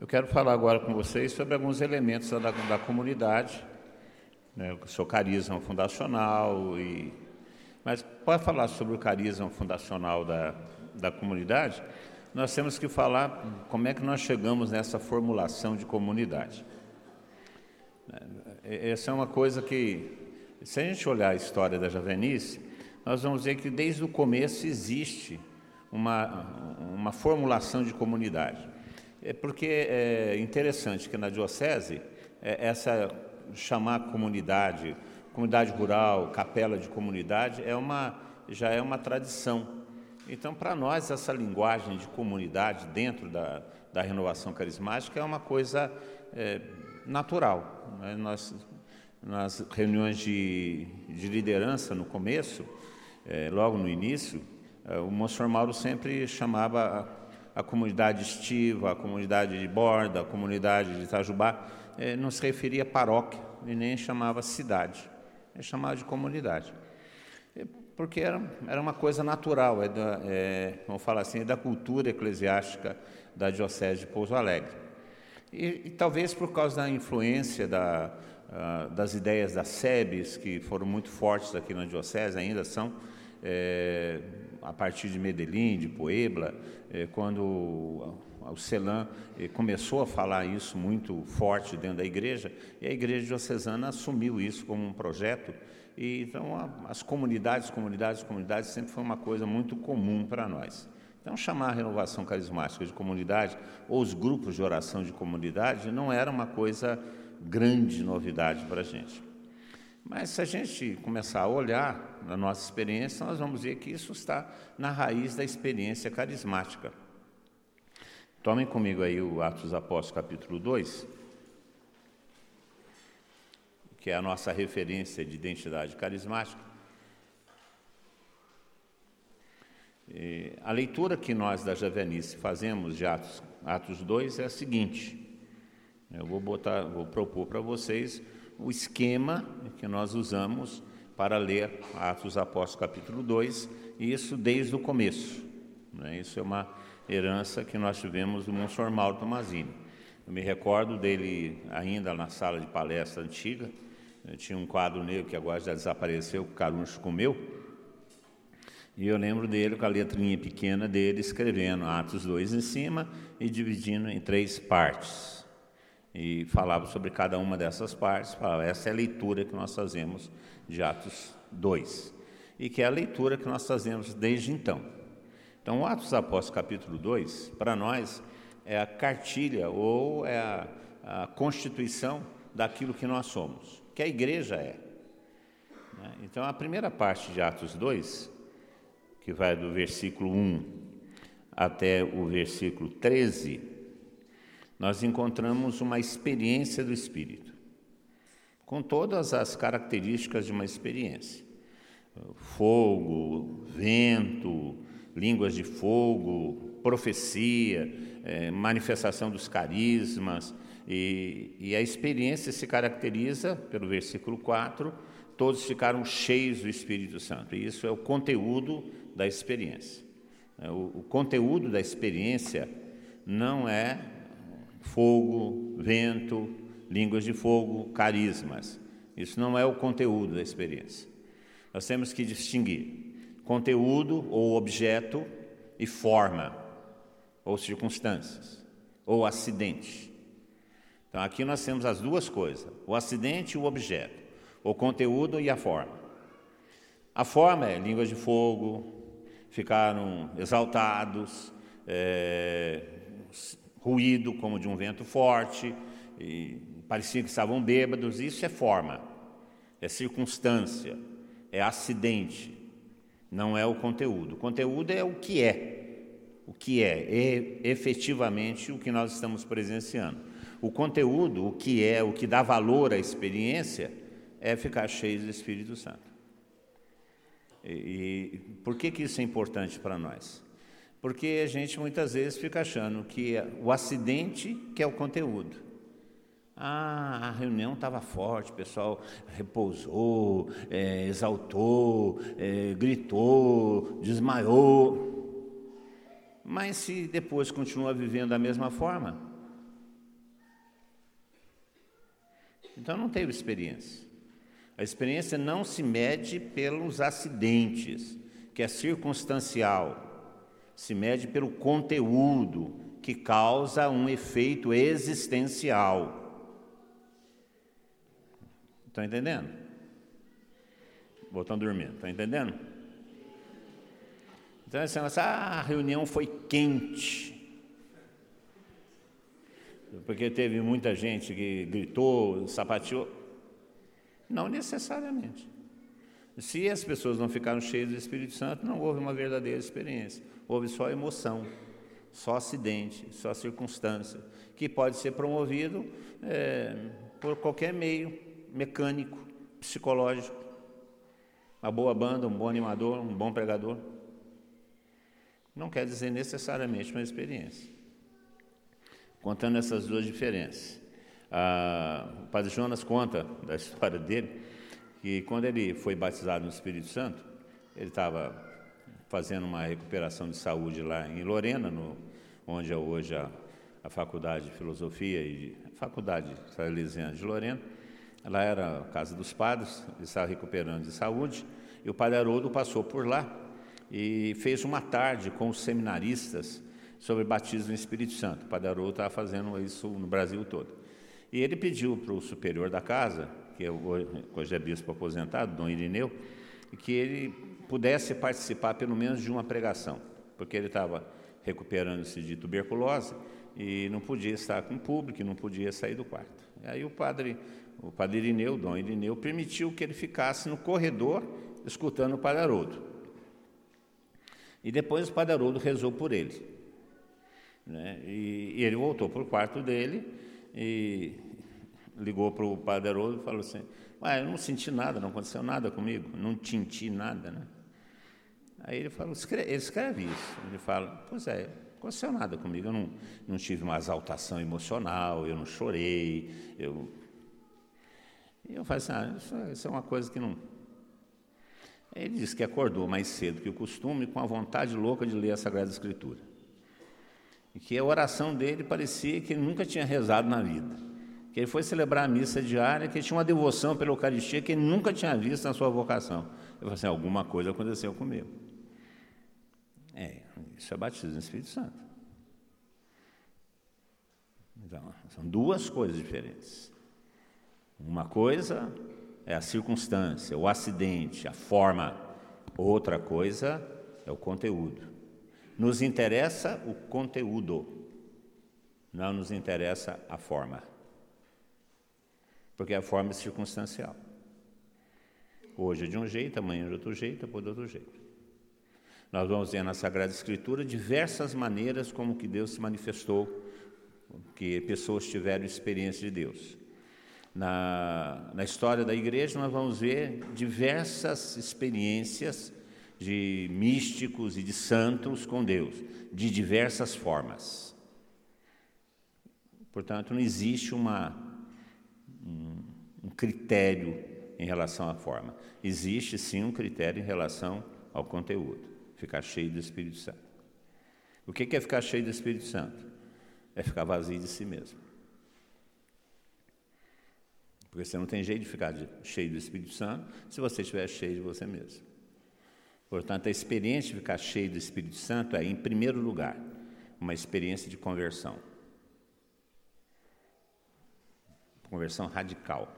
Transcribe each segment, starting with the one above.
Eu quero falar agora com vocês sobre alguns elementos da, da comunidade, né, o seu carisma fundacional, e, mas para falar sobre o carisma fundacional da, da comunidade, nós temos que falar como é que nós chegamos nessa formulação de comunidade. É, essa é uma coisa que, se a gente olhar a história da Javenice, nós vamos ver que desde o começo existe uma, uma formulação de comunidade. É porque é interessante que na diocese, é, essa chamar comunidade, comunidade rural, capela de comunidade, é uma, já é uma tradição. Então, para nós, essa linguagem de comunidade dentro da, da renovação carismática é uma coisa é, natural. Né? Nós, nas reuniões de, de liderança no começo, é, logo no início, é, o Monsenhor Mauro sempre chamava a, comunidade estiva, a comunidade de borda, a comunidade de Itajubá, é, não se referia a paróquia e nem chamava cidade, ele chamava de comunidade porque era, era uma coisa natural, é da, é, vamos falar assim, é da cultura eclesiástica da Diocese de Pouso Alegre. E, e talvez por causa da influência da, uh, das ideias das SEBs, que foram muito fortes aqui na Diocese, ainda são, é, a partir de Medellín, de Puebla, é, quando o Celan é, começou a falar isso muito forte dentro da igreja, e a igreja diocesana assumiu isso como um projeto e, então, as comunidades, comunidades, comunidades sempre foi uma coisa muito comum para nós. Então, chamar a renovação carismática de comunidade ou os grupos de oração de comunidade não era uma coisa grande novidade para a gente. Mas se a gente começar a olhar na nossa experiência, nós vamos ver que isso está na raiz da experiência carismática. Tomem comigo aí o Atos Apóstolos, capítulo 2 que é a nossa referência de identidade carismática. E a leitura que nós da Javenice fazemos de Atos, Atos 2 é a seguinte. Eu vou, botar, vou propor para vocês o esquema que nós usamos para ler Atos Apóstolos capítulo 2, e isso desde o começo. Né? Isso é uma herança que nós tivemos do Monsenhor Mauro Tomazini. Eu me recordo dele ainda na sala de palestra antiga, tinha um quadro negro que agora já desapareceu, que o Caruncho comeu. E eu lembro dele com a letrinha pequena dele escrevendo Atos 2 em cima e dividindo em três partes. E falava sobre cada uma dessas partes, falava, essa é a leitura que nós fazemos de Atos 2. E que é a leitura que nós fazemos desde então. Então, Atos dos Apóstolos, capítulo 2, para nós, é a cartilha ou é a, a constituição daquilo que nós somos que a igreja é. Né? Então, a primeira parte de Atos 2, que vai do versículo 1 até o versículo 13, nós encontramos uma experiência do Espírito, com todas as características de uma experiência: fogo, vento, línguas de fogo, profecia, é, manifestação dos carismas, e, e a experiência se caracteriza, pelo versículo 4, todos ficaram cheios do Espírito Santo. E isso é o conteúdo da experiência. É, o, o conteúdo da experiência não é fogo, vento, línguas de fogo, carismas. Isso não é o conteúdo da experiência. Nós temos que distinguir conteúdo ou objeto e forma, ou circunstâncias, ou acidente. Então aqui nós temos as duas coisas: o acidente e o objeto, o conteúdo e a forma. A forma é línguas de fogo, ficaram exaltados, é, ruído como de um vento forte, parecia que estavam bêbados. Isso é forma, é circunstância, é acidente, não é o conteúdo. O conteúdo é o que é, o que é, é efetivamente o que nós estamos presenciando. O conteúdo, o que é, o que dá valor à experiência, é ficar cheio do Espírito Santo. E, e por que, que isso é importante para nós? Porque a gente muitas vezes fica achando que o acidente que é o conteúdo. Ah, a reunião estava forte, o pessoal repousou, é, exaltou, é, gritou, desmaiou. Mas se depois continua vivendo da mesma forma, Então não teve experiência. A experiência não se mede pelos acidentes, que é circunstancial, se mede pelo conteúdo que causa um efeito existencial. Estão entendendo? Voltando dormindo, estão entendendo? Então, assim, ah, a reunião foi quente. Porque teve muita gente que gritou, sapateou. Não necessariamente. Se as pessoas não ficaram cheias do Espírito Santo, não houve uma verdadeira experiência. Houve só emoção, só acidente, só circunstância, que pode ser promovido é, por qualquer meio mecânico, psicológico. Uma boa banda, um bom animador, um bom pregador. Não quer dizer necessariamente uma experiência. Contando essas duas diferenças. Ah, o Padre Jonas conta da história dele que quando ele foi batizado no Espírito Santo, ele estava fazendo uma recuperação de saúde lá em Lorena, no, onde é hoje a, a Faculdade de Filosofia e Faculdade Salesiana de Lorena. Lá era a casa dos padres, ele estava recuperando de saúde, e o padre Haroldo passou por lá e fez uma tarde com os seminaristas sobre batismo no Espírito Santo. O padre Haroldo estava fazendo isso no Brasil todo. E ele pediu para o superior da casa, que hoje é bispo aposentado, Dom Irineu, que ele pudesse participar pelo menos de uma pregação, porque ele estava recuperando-se de tuberculose e não podia estar com o público, não podia sair do quarto. E aí o padre, o padre Irineu, Dom Irineu, permitiu que ele ficasse no corredor escutando o padre Haroldo. E depois o padre Haroldo rezou por ele. Né? E, e ele voltou para o quarto dele e ligou para o padre Haroldo e falou assim, ah, eu não senti nada, não aconteceu nada comigo, não tinti nada, né? Aí ele falou, escreve, ele escreve isso. Ele fala, pois é, não aconteceu nada comigo, eu não, não tive uma exaltação emocional, eu não chorei, eu... E eu falei assim, ah, isso, isso é uma coisa que não... Ele disse que acordou mais cedo que o costume, com a vontade louca de ler a Sagrada Escritura. E que a oração dele parecia que ele nunca tinha rezado na vida. Que ele foi celebrar a missa diária, que ele tinha uma devoção pela Eucaristia que ele nunca tinha visto na sua vocação. Eu falei assim: alguma coisa aconteceu comigo. É, isso é batismo no Espírito Santo. Então, são duas coisas diferentes. Uma coisa é a circunstância, o acidente, a forma. Outra coisa é o conteúdo. Nos interessa o conteúdo, não nos interessa a forma. Porque a forma é circunstancial. Hoje é de um jeito, amanhã é de outro jeito, depois de outro jeito. Nós vamos ver na Sagrada Escritura diversas maneiras como que Deus se manifestou, que pessoas tiveram experiência de Deus. Na, na história da igreja, nós vamos ver diversas experiências de místicos e de santos com Deus, de diversas formas. Portanto, não existe uma, um, critério em relação à forma. Existe sim um critério em relação ao conteúdo, ficar cheio do Espírito Santo. O que é ficar cheio do Espírito Santo? É ficar vazio de si mesmo. Porque você não tem jeito de ficar cheio do Espírito Santo se você estiver cheio de você mesmo. Portanto, a experiência de ficar cheio do Espírito Santo é, em primeiro lugar, uma experiência de conversão. Conversão radical.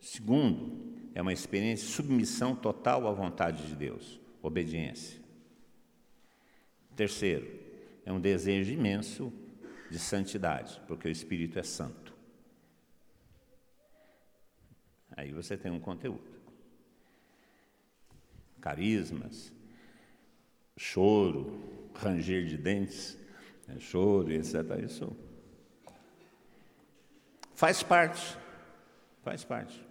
Segundo, é uma experiência de submissão total à vontade de Deus, obediência. Terceiro, é um desejo imenso de santidade, porque o Espírito é santo. Aí você tem um conteúdo carismas, choro, ranger de dentes, né, choro, etc. Isso faz parte, faz parte.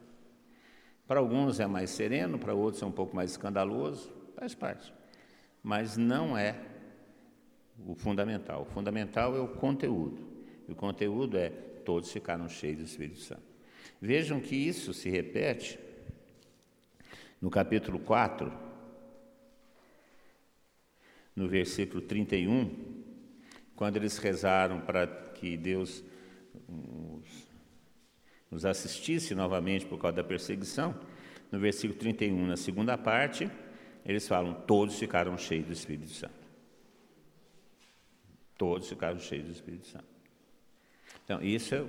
Para alguns é mais sereno, para outros é um pouco mais escandaloso, faz parte. Mas não é o fundamental. O fundamental é o conteúdo. E o conteúdo é todos ficaram cheios do Espírito Santo. Vejam que isso se repete no capítulo 4, no versículo 31, quando eles rezaram para que Deus nos assistisse novamente por causa da perseguição, no versículo 31, na segunda parte, eles falam: todos ficaram cheios do Espírito Santo. Todos ficaram cheios do Espírito Santo. Então, isso é,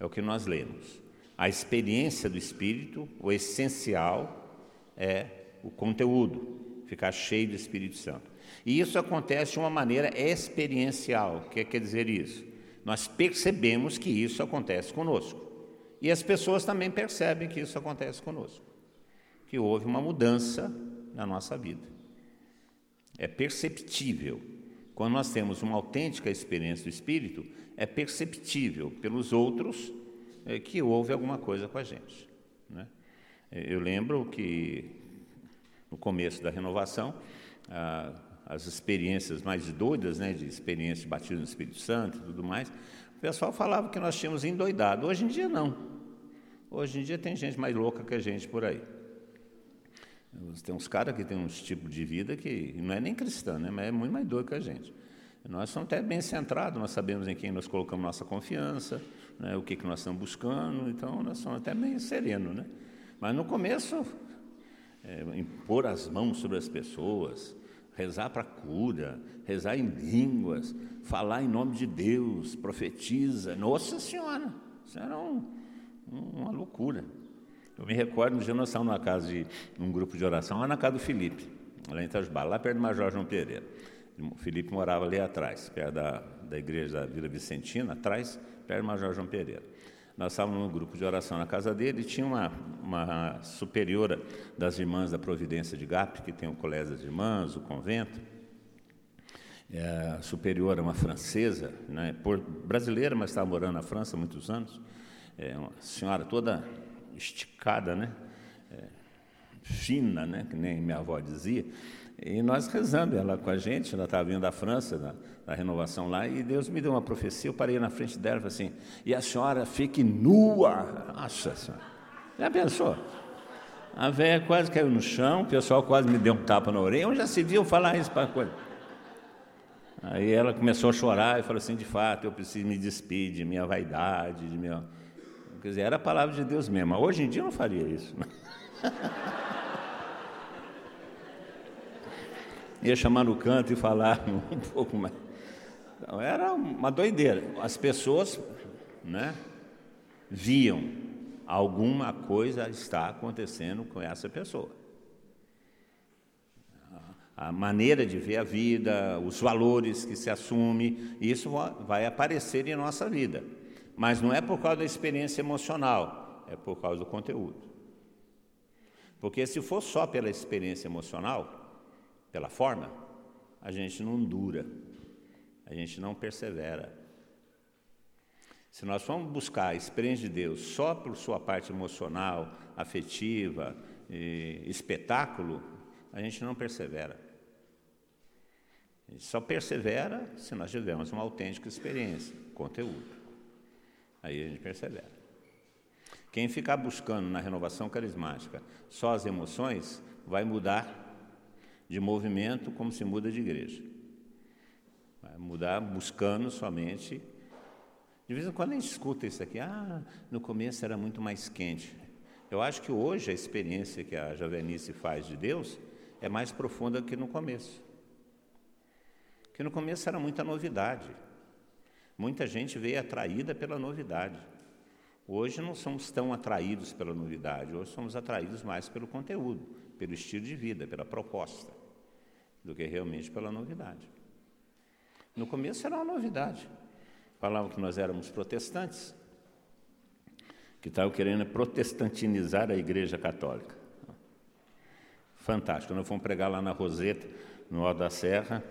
é o que nós lemos. A experiência do Espírito, o essencial é o conteúdo, ficar cheio do Espírito Santo. E isso acontece de uma maneira experiencial. O que quer dizer isso? Nós percebemos que isso acontece conosco. E as pessoas também percebem que isso acontece conosco. Que houve uma mudança na nossa vida. É perceptível. Quando nós temos uma autêntica experiência do Espírito, é perceptível pelos outros é, que houve alguma coisa com a gente. Né? Eu lembro que no começo da renovação, as experiências mais doidas, né, de experiência de batismo no Espírito Santo e tudo mais, pessoal falava que nós tínhamos endoidado. Hoje em dia, não. Hoje em dia tem gente mais louca que a gente por aí. Tem uns caras que têm uns tipos de vida que não é nem cristão, né, mas é muito mais doido que a gente. Nós somos até bem centrados, nós sabemos em quem nós colocamos nossa confiança, né, o que, que nós estamos buscando, então nós somos até meio serenos. Né? Mas no começo, é, impor as mãos sobre as pessoas, rezar para cura, rezar em línguas, falar em nome de Deus, profetiza. Nossa Senhora, isso era um, uma loucura. Eu me recordo, um dia nós estávamos na casa de um grupo de oração, lá na casa do Felipe, lá em Itajubá, lá perto do Major João Pereira. O Felipe morava ali atrás, perto da, da igreja da Vila Vicentina, atrás, perto do Major João Pereira. Nós estávamos num grupo de oração na casa dele e tinha uma, uma superiora das irmãs da Providência de Gap, que tem o Colégio das Irmãs, o convento. É, a superiora, uma francesa, né, por, brasileira, mas estava morando na França há muitos anos. É, uma senhora toda esticada, né? É, fina, né? que nem minha avó dizia. E nós rezando, ela com a gente, ela estava vindo da França, da, renovação lá, e Deus me deu uma profecia, eu parei na frente dela e falei assim, e a senhora fique nua. Nossa senhora, já pensou? A velha quase caiu no chão, o pessoal quase me deu um tapa na orelha, onde já se viu falar isso para coisa? Aí ela começou a chorar e falou assim, de fato, eu preciso me despedir de minha vaidade, de minha... Quer dizer, era a palavra de Deus mesmo. Hoje em dia eu não faria isso. Ia chamar no canto e falar um pouco mais. Então, era uma doideira. As pessoas né, viam alguma coisa está acontecendo com essa pessoa. A maneira de ver a vida, os valores que se assume, isso vai aparecer em nossa vida. Mas não é por causa da experiência emocional, é por causa do conteúdo. Porque se for só pela experiência emocional, pela forma, a gente não dura, a gente não persevera. Se nós formos buscar a experiência de Deus só por sua parte emocional, afetiva, espetáculo, a gente não persevera. A gente só persevera se nós tivermos uma autêntica experiência, conteúdo. Aí a gente persevera. Quem ficar buscando na renovação carismática só as emoções, vai mudar de movimento como se muda de igreja. Mudar buscando somente. De vez em quando a gente escuta isso aqui, ah, no começo era muito mais quente. Eu acho que hoje a experiência que a Javenice faz de Deus é mais profunda que no começo. Que no começo era muita novidade. Muita gente veio atraída pela novidade. Hoje não somos tão atraídos pela novidade, hoje somos atraídos mais pelo conteúdo, pelo estilo de vida, pela proposta, do que realmente pela novidade. No começo era uma novidade. Falavam que nós éramos protestantes, que estavam querendo protestantinizar a Igreja Católica. Fantástico. Nós fomos pregar lá na Roseta, no Alto da Serra,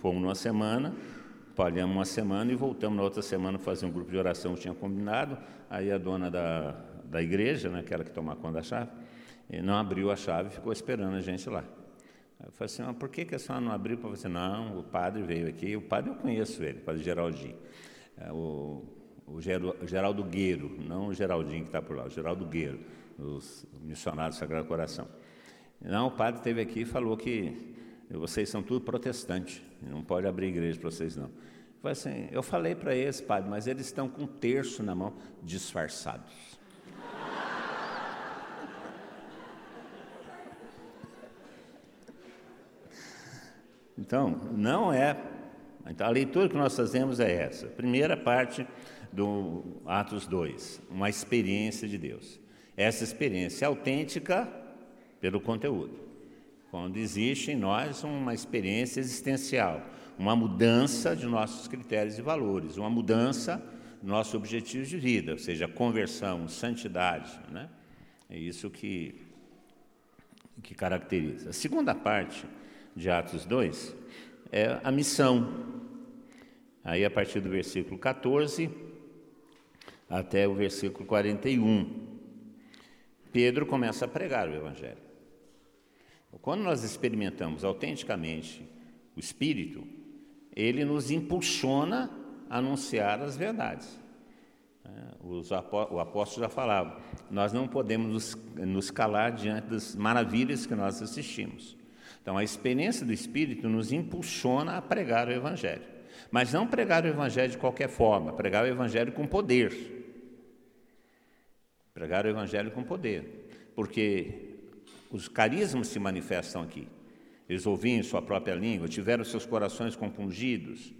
fomos numa semana, Palhamos uma semana e voltamos na outra semana fazer um grupo de oração que tinha combinado. Aí a dona da, da igreja, né, aquela que toma conta da chave, não abriu a chave e ficou esperando a gente lá. Eu falei assim, mas por que, que a senhora não abriu para você? Não, o padre veio aqui, o padre eu conheço ele, o padre Geraldinho. É, o, o Geraldo Gueiro, não o Geraldinho que está por lá, o Geraldo Gueiro, os missionários do Sagrado Coração. Não, o padre esteve aqui e falou que vocês são tudo protestantes, não pode abrir igreja para vocês não. Falei assim, eu falei para eles, padre, mas eles estão com um terço na mão, disfarçados. Então, não é. Então, a leitura que nós fazemos é essa. Primeira parte do Atos 2, uma experiência de Deus. Essa experiência é autêntica pelo conteúdo. Quando existe em nós uma experiência existencial, uma mudança de nossos critérios e valores, uma mudança dos nossos objetivos de vida, ou seja, conversão, santidade. Né? É isso que, que caracteriza. A segunda parte de Atos 2 é a missão. Aí, a partir do versículo 14 até o versículo 41, Pedro começa a pregar o Evangelho. Quando nós experimentamos autenticamente o Espírito, ele nos impulsiona a anunciar as verdades. É, o apóstolo já falava, nós não podemos nos, nos calar diante das maravilhas que nós assistimos. Então, a experiência do Espírito nos impulsiona a pregar o Evangelho. Mas não pregar o Evangelho de qualquer forma, pregar o Evangelho com poder. Pregar o Evangelho com poder. Porque os carismas se manifestam aqui. Eles ouviam em sua própria língua, tiveram seus corações compungidos,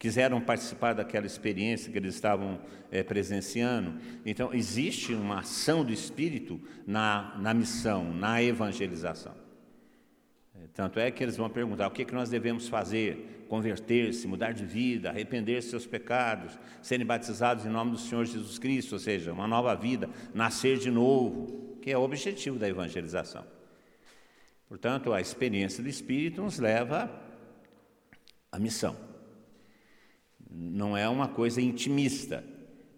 quiseram participar daquela experiência que eles estavam é, presenciando. Então, existe uma ação do Espírito na, na missão, na evangelização. Tanto é que eles vão perguntar: o que, é que nós devemos fazer? Converter-se, mudar de vida, arrepender-se seus pecados, serem batizados em nome do Senhor Jesus Cristo, ou seja, uma nova vida, nascer de novo, que é o objetivo da evangelização. Portanto, a experiência do Espírito nos leva à missão. Não é uma coisa intimista,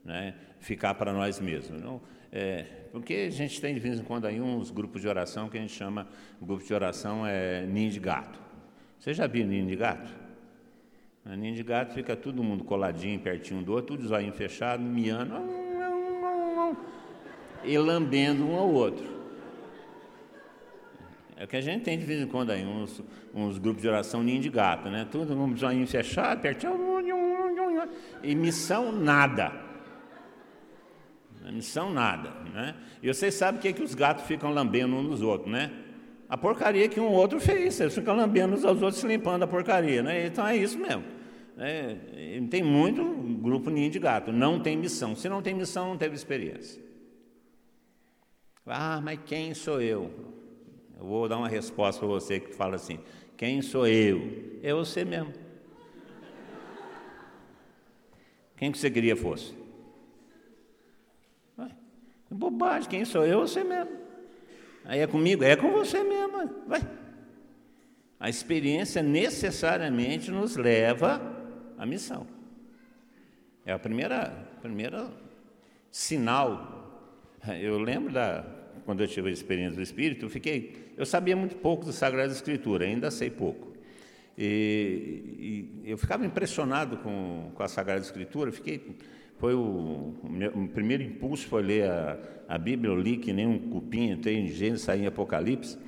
né? ficar para nós mesmos. Não, é, porque a gente tem de vez em quando aí uns grupos de oração que a gente chama, grupo de oração é ninho de gato. Você já viu ninho de gato? A ninho de gato fica todo mundo coladinho, pertinho do outro, tudo zoinho fechado, miando, e lambendo um ao outro. É que a gente tem de vez em quando aí, uns, uns grupos de oração ninho de gato, né? Tudo um joinha fechado, pertinho, e missão nada. Missão nada, né? E vocês sabem o que, é que os gatos ficam lambendo uns nos outros, né? A porcaria que um outro fez, eles ficam lambendo uns aos outros, limpando a porcaria, né? Então é isso mesmo. É, tem muito grupo ninho de gato, não tem missão. Se não tem missão, não teve experiência. Ah, mas quem sou eu? Eu vou dar uma resposta para você que fala assim: quem sou eu? É você mesmo. Quem que você queria fosse? Vai. Bobagem, quem sou eu? Você mesmo. Aí é comigo? É com você mesmo. Vai. A experiência necessariamente nos leva à missão. É a primeira, primeira sinal. Eu lembro da, quando eu tive a experiência do Espírito, eu fiquei, eu sabia muito pouco da Sagrada Escritura, ainda sei pouco. E, e eu ficava impressionado com, com a Sagrada Escritura, fiquei, foi o, o, meu, o primeiro impulso foi ler a, a Bíblia, eu li que nem um cupim, entrei em Gênesis, saí em Apocalipse,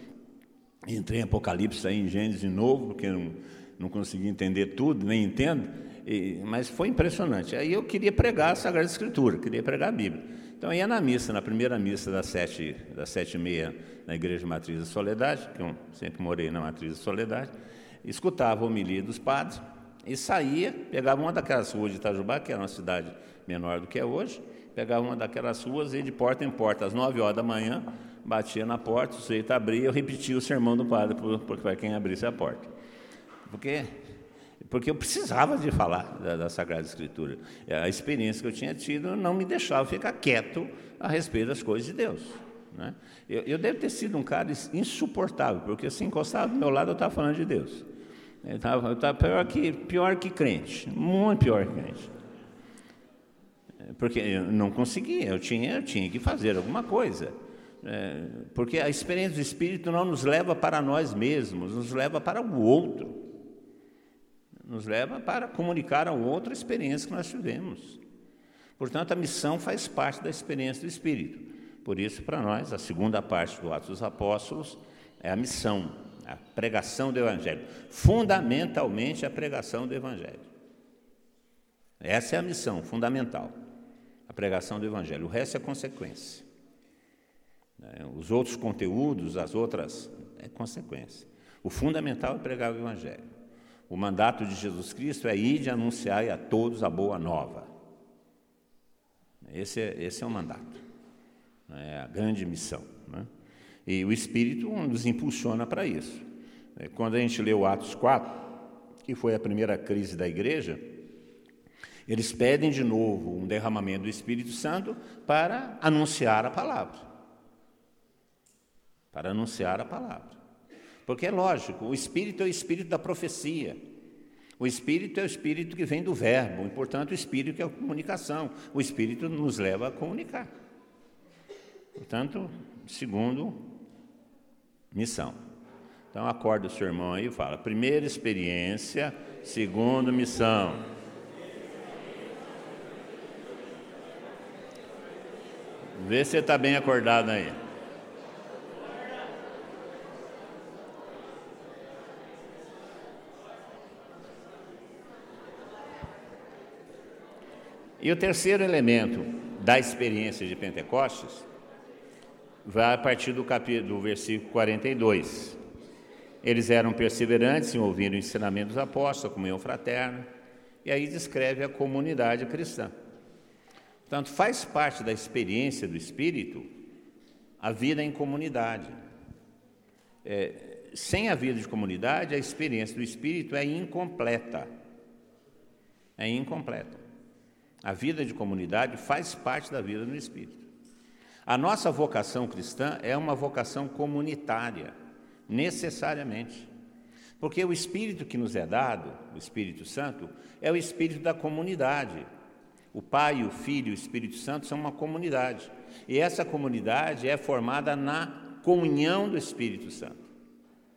entrei em Apocalipse, saí em Gênesis de novo, porque não, não consegui entender tudo, nem entendo, e, mas foi impressionante. Aí eu queria pregar a Sagrada Escritura, queria pregar a Bíblia. Então, ia na missa, na primeira missa das sete, das sete e meia, na Igreja Matriz da Soledade, que eu sempre morei na Matriz da Soledade, escutava a homilia dos padres e saía, pegava uma daquelas ruas de Itajubá, que era uma cidade menor do que é hoje, pegava uma daquelas ruas e ia de porta em porta, às nove horas da manhã, batia na porta, o sujeito abria, eu repetia o sermão do padre para quem abrisse a porta. Porque porque eu precisava de falar da, da, Sagrada Escritura. A experiência que eu tinha tido não me deixava ficar quieto a respeito das coisas de Deus. Né? Eu, eu devo ter sido um cara insuportável, porque se encostava do meu lado eu estava falando de Deus. Eu estava pior, que, pior que crente, muito pior que crente. Porque eu não conseguia, eu tinha, eu tinha que fazer alguma coisa. É, porque a experiência do Espírito não nos leva para nós mesmos, nos leva para o outro nos leva para comunicar ao outro a experiência que nós tivemos. Portanto, a missão faz parte da experiência do Espírito. Por isso, para nós, a segunda parte do Atos dos Apóstolos é a missão, a pregação do Evangelho. Fundamentalmente, a pregação do Evangelho. Essa é a missão fundamental, pregação do Evangelho. O resto é consequência. Né? Os outros conteúdos, as outras, é consequência. O fundamental é pregar o Evangelho. O mandato de Jesus Cristo é ir de anunciar a todos a boa nova. Esse é, esse é o mandato, né? é a grande missão. Né? E o Espírito nos impulsiona para isso. É, quando a gente o Atos 4, que foi a primeira crise da igreja, eles pedem de novo um derramamento do Espírito Santo para anunciar a palavra. Para anunciar a palavra. Porque é lógico, o Espírito é o Espírito da profecia. O Espírito é o Espírito que vem do Verbo, e, portanto, o Espírito é a comunicação. O Espírito nos leva a comunicar. Portanto, segundo, missão. Então, acorda o seu irmão aí e fala: primeira experiência, segundo, missão. Vê se está bem acordado aí. E o terceiro elemento da experiência de Pentecostes vai a partir do capítulo do versículo 42. Eles eram perseverantes em ouvir o ensinamento dos apóstolos, comunhão fraterna, e aí descreve a comunidade cristã. Portanto, faz parte da experiência do Espírito a vida em comunidade. É, sem a vida de comunidade, a experiência do Espírito é incompleta. É incompleta. A vida de comunidade faz parte da vida do Espírito. A nossa vocação cristã é uma vocação comunitária, necessariamente. Porque o Espírito que nos é dado, o Espírito Santo, é o Espírito da comunidade. O Pai, o Filho e o Espírito Santo são uma comunidade. E essa comunidade é formada na comunhão do Espírito Santo,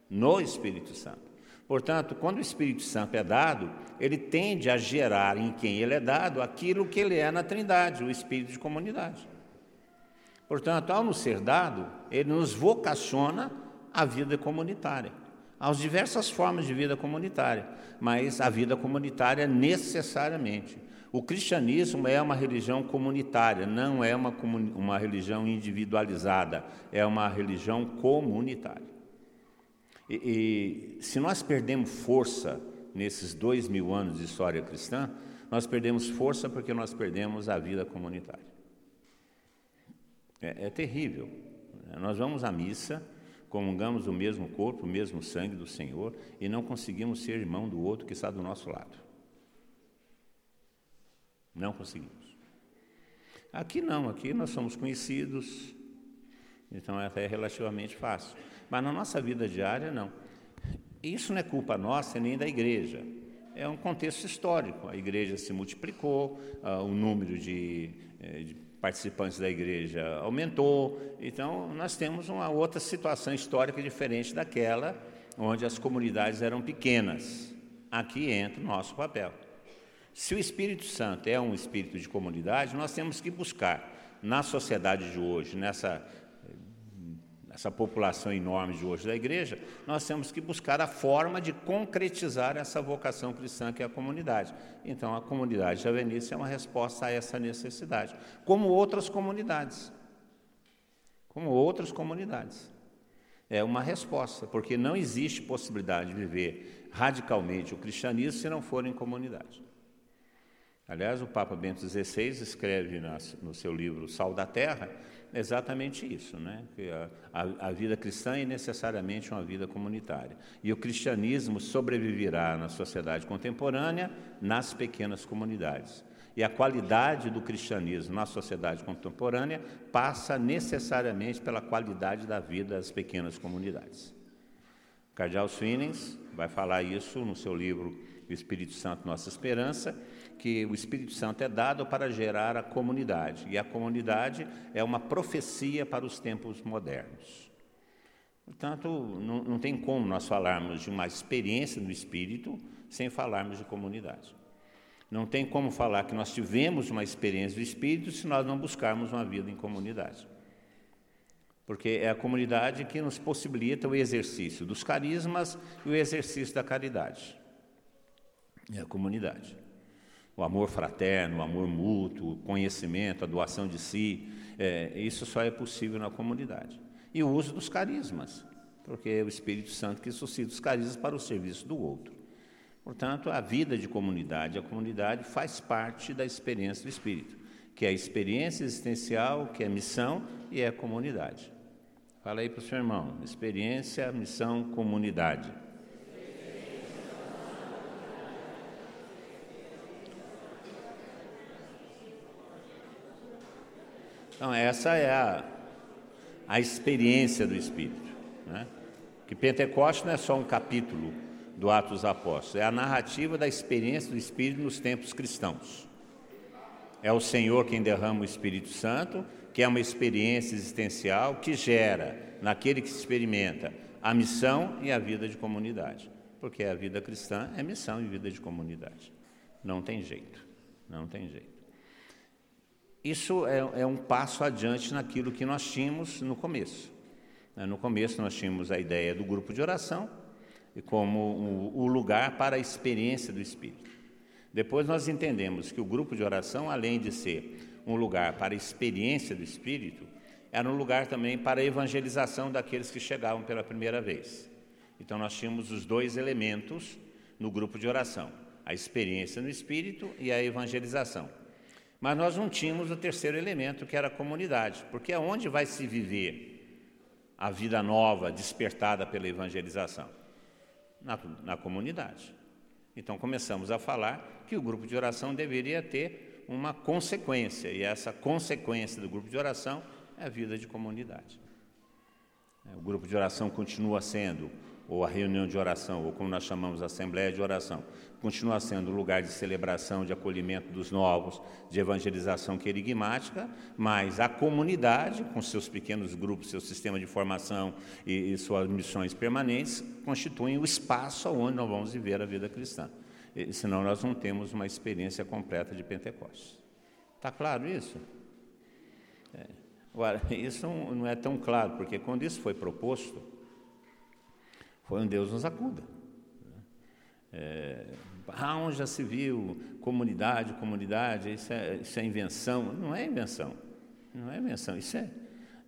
no Espírito Santo. Portanto, quando o Espírito Santo é dado, ele tende a gerar em quem ele é dado aquilo que ele é na Trindade, o espírito de comunidade. Portanto, ao nos ser dado, ele nos vocaciona à vida comunitária, às diversas formas de vida comunitária, mas a vida comunitária necessariamente. O cristianismo é uma religião comunitária, não é uma, uma religião individualizada, é uma religião comunitária. E, e se nós perdemos força nesses dois mil anos de história cristã, nós perdemos força porque nós perdemos a vida comunitária. É, é terrível. Nós vamos à missa, comungamos o mesmo corpo, o mesmo sangue do Senhor e não conseguimos ser irmão do outro que está do nosso lado. Não conseguimos. Aqui não, aqui nós somos conhecidos, então é até relativamente fácil. Mas na nossa vida diária, não. Isso não é culpa nossa nem da igreja. É um contexto histórico. A igreja se multiplicou, uh, o número de, eh, de participantes da igreja aumentou. Então, nós temos uma outra situação histórica diferente daquela onde as comunidades eram pequenas. Aqui entra o nosso papel. Se o Espírito Santo é um espírito de comunidade, nós temos que buscar na sociedade de hoje, nessa essa população enorme de hoje da igreja, nós temos que buscar a forma de concretizar essa vocação cristã que é a comunidade. Então, a comunidade javenice é uma resposta a essa necessidade, como outras comunidades. Como outras comunidades. É uma resposta, porque não existe possibilidade de viver radicalmente o cristianismo se não for em comunidade. Aliás, o Papa Bento XVI escreve no seu livro Sal da Terra exatamente isso, né? que a, a, a, vida cristã é necessariamente uma vida comunitária. E o cristianismo sobreviverá na sociedade contemporânea nas pequenas comunidades. E a qualidade do cristianismo na sociedade contemporânea passa necessariamente pela qualidade da vida das pequenas comunidades. Cardeal Swinnens vai falar isso no seu livro O Espírito Santo Nossa Esperança, que o Espírito Santo é dado para gerar a comunidade, e a comunidade é uma profecia para os tempos modernos. Portanto, não, não tem como nós falarmos de uma experiência do Espírito sem falarmos de comunidade. Não tem como falar que nós tivemos uma experiência do Espírito se nós não buscarmos uma vida em comunidade. Porque é a comunidade que nos possibilita o exercício dos carismas e o exercício da caridade. É a comunidade. O amor fraterno, o amor mútuo, o conhecimento, a doação de si, é, isso só é possível na comunidade. E o uso dos carismas, porque é o Espírito Santo que suscita os carismas para o serviço do outro. Portanto, a vida de comunidade, a comunidade faz parte da experiência do Espírito, que é a experiência existencial, que é missão e é comunidade. Fala aí para o seu irmão: experiência, missão, comunidade. Então, essa é a, a experiência do Espírito. Né? Que Pentecostes não é só um capítulo do Atos dos Apóstolos, é a narrativa da experiência do Espírito nos tempos cristãos. É o Senhor quem derrama o Espírito Santo que é uma experiência existencial que gera, naquele que se experimenta, a missão e a vida de comunidade. Porque a vida cristã é missão e vida de comunidade. Não tem jeito, não tem jeito. Isso é, é um passo adiante naquilo que nós tínhamos no começo. Né? No começo nós tínhamos a ideia do grupo de oração como o lugar para a experiência do Espírito. Depois nós entendemos que o grupo de oração, além de ser um lugar para a experiência do Espírito, era um lugar também para a evangelização daqueles que chegavam pela primeira vez. Então nós tínhamos os dois elementos no grupo de oração: a experiência no Espírito e a evangelização. Mas nós não tínhamos o terceiro elemento, que era a comunidade, porque aonde vai se viver a vida nova despertada pela evangelização? Na, na comunidade. Então começamos a falar que o grupo de oração deveria ter uma consequência, e essa consequência do grupo de oração é a vida de comunidade. É, o grupo de oração continua sendo, ou a reunião de oração, ou como nós chamamos a assembleia de oração, continua sendo um lugar de celebração, de acolhimento dos novos, de evangelização querigmática, mas a comunidade, com seus pequenos grupos, seu sistema de formação e, e suas missões permanentes, constituem o espaço onde nós vamos viver a vida cristã senão nós não temos uma experiência completa de Pentecostes. Está claro isso? É. Agora, isso não é tão claro, porque quando isso foi proposto, foi um Deus nos acuda. É, ah, já se viu comunidade, comunidade, isso é, isso é invenção. Não é invenção, não é invenção, isso é,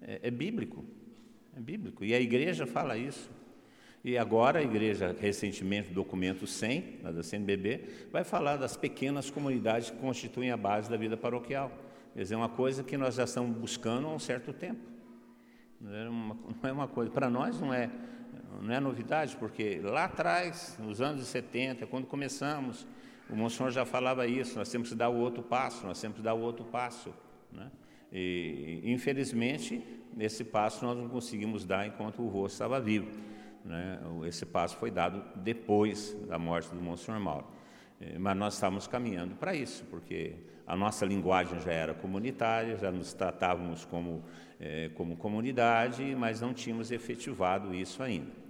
é, é bíblico. É bíblico. E a igreja fala isso. E agora a igreja, recentemente, documento 100, da CNBB, vai falar das pequenas comunidades que constituem a base da vida paroquial. Quer dizer, é uma coisa que nós já estamos buscando há um certo tempo. Não é uma, não é uma coisa, para nós não é, não é novidade, porque lá atrás, nos anos 70, quando começamos, o Monsenhor já falava isso, nós temos que dar o outro passo, nós temos que dar o outro passo. Né? E, infelizmente, esse passo nós não conseguimos dar enquanto o rosto estava vivo. Né? Esse passo foi dado depois da morte do Monsenhor Mauro. É, mas nós estávamos caminhando para isso, porque a nossa linguagem já era comunitária, já nos tratávamos como, é, como comunidade, mas não tínhamos efetivado isso ainda.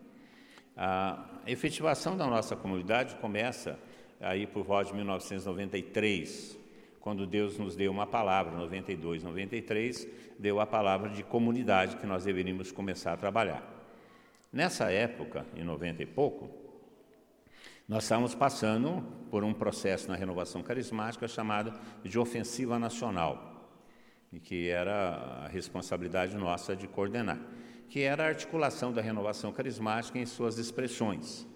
A efetivação da nossa comunidade começa aí por volta de 1993, quando Deus nos deu uma palavra, 92, 93, deu a palavra de comunidade que nós deveríamos começar a trabalhar. Nessa época, em 90 e pouco, nós estávamos passando por um processo na renovação carismática chamado de ofensiva nacional, que era a responsabilidade nossa de coordenar, que era a articulação da renovação carismática em suas expressões.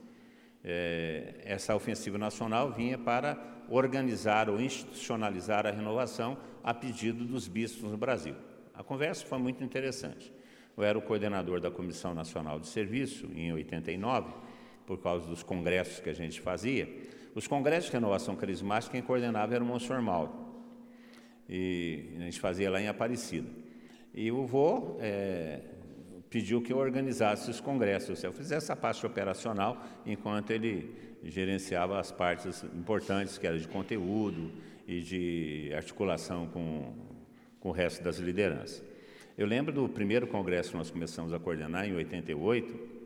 É, essa ofensiva nacional vinha para organizar ou institucionalizar a renovação a pedido dos bispos no Brasil. A conversa foi muito interessante. Eu era o coordenador da Comissão Nacional de Serviço em 89, por causa dos congressos que a gente fazia. Os congressos de renovação carismática, quem coordenava era o Monsenhor Mauro. E a gente fazia lá em Aparecida. E o vô é, pediu que eu organizasse os congressos, eu fizesse essa parte operacional, enquanto ele gerenciava as partes importantes, que era de conteúdo e de articulação com, com o resto das lideranças. Eu lembro do primeiro congresso que nós começamos a coordenar, em 88.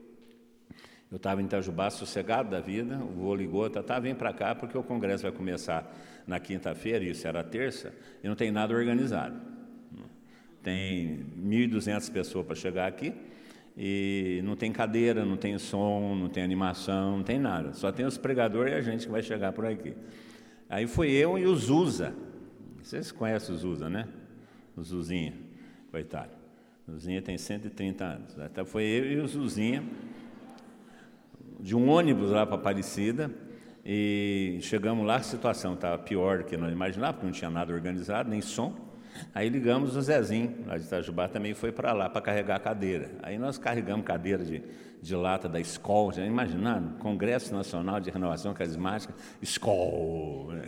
Eu estava em Itajubá, sossegado da vida, o vô ligou, tá, tá, vem para cá, porque o congresso vai começar na quinta-feira, isso era terça, e não tem nada organizado. Tem 1.200 pessoas para chegar aqui, e não tem cadeira, não tem som, não tem animação, não tem nada. Só tem os pregadores e a gente que vai chegar por aqui. Aí foi eu e o Zuza. Vocês conhecem o Zuza, né? O Zuzinha, coitado. O Zuzinha tem 130 anos. Até foi eu e o Zuzinha de um ônibus lá para Aparecida. E chegamos lá, a situação estava pior do que nós imaginávamos, porque não tinha nada organizado, nem som. Aí ligamos o Zezinho, lá de Itajubá, também foi para lá para carregar a cadeira. Aí nós carregamos cadeira de, de lata da escola, já imaginando? Congresso Nacional de Renovação Carismática, escola. Né?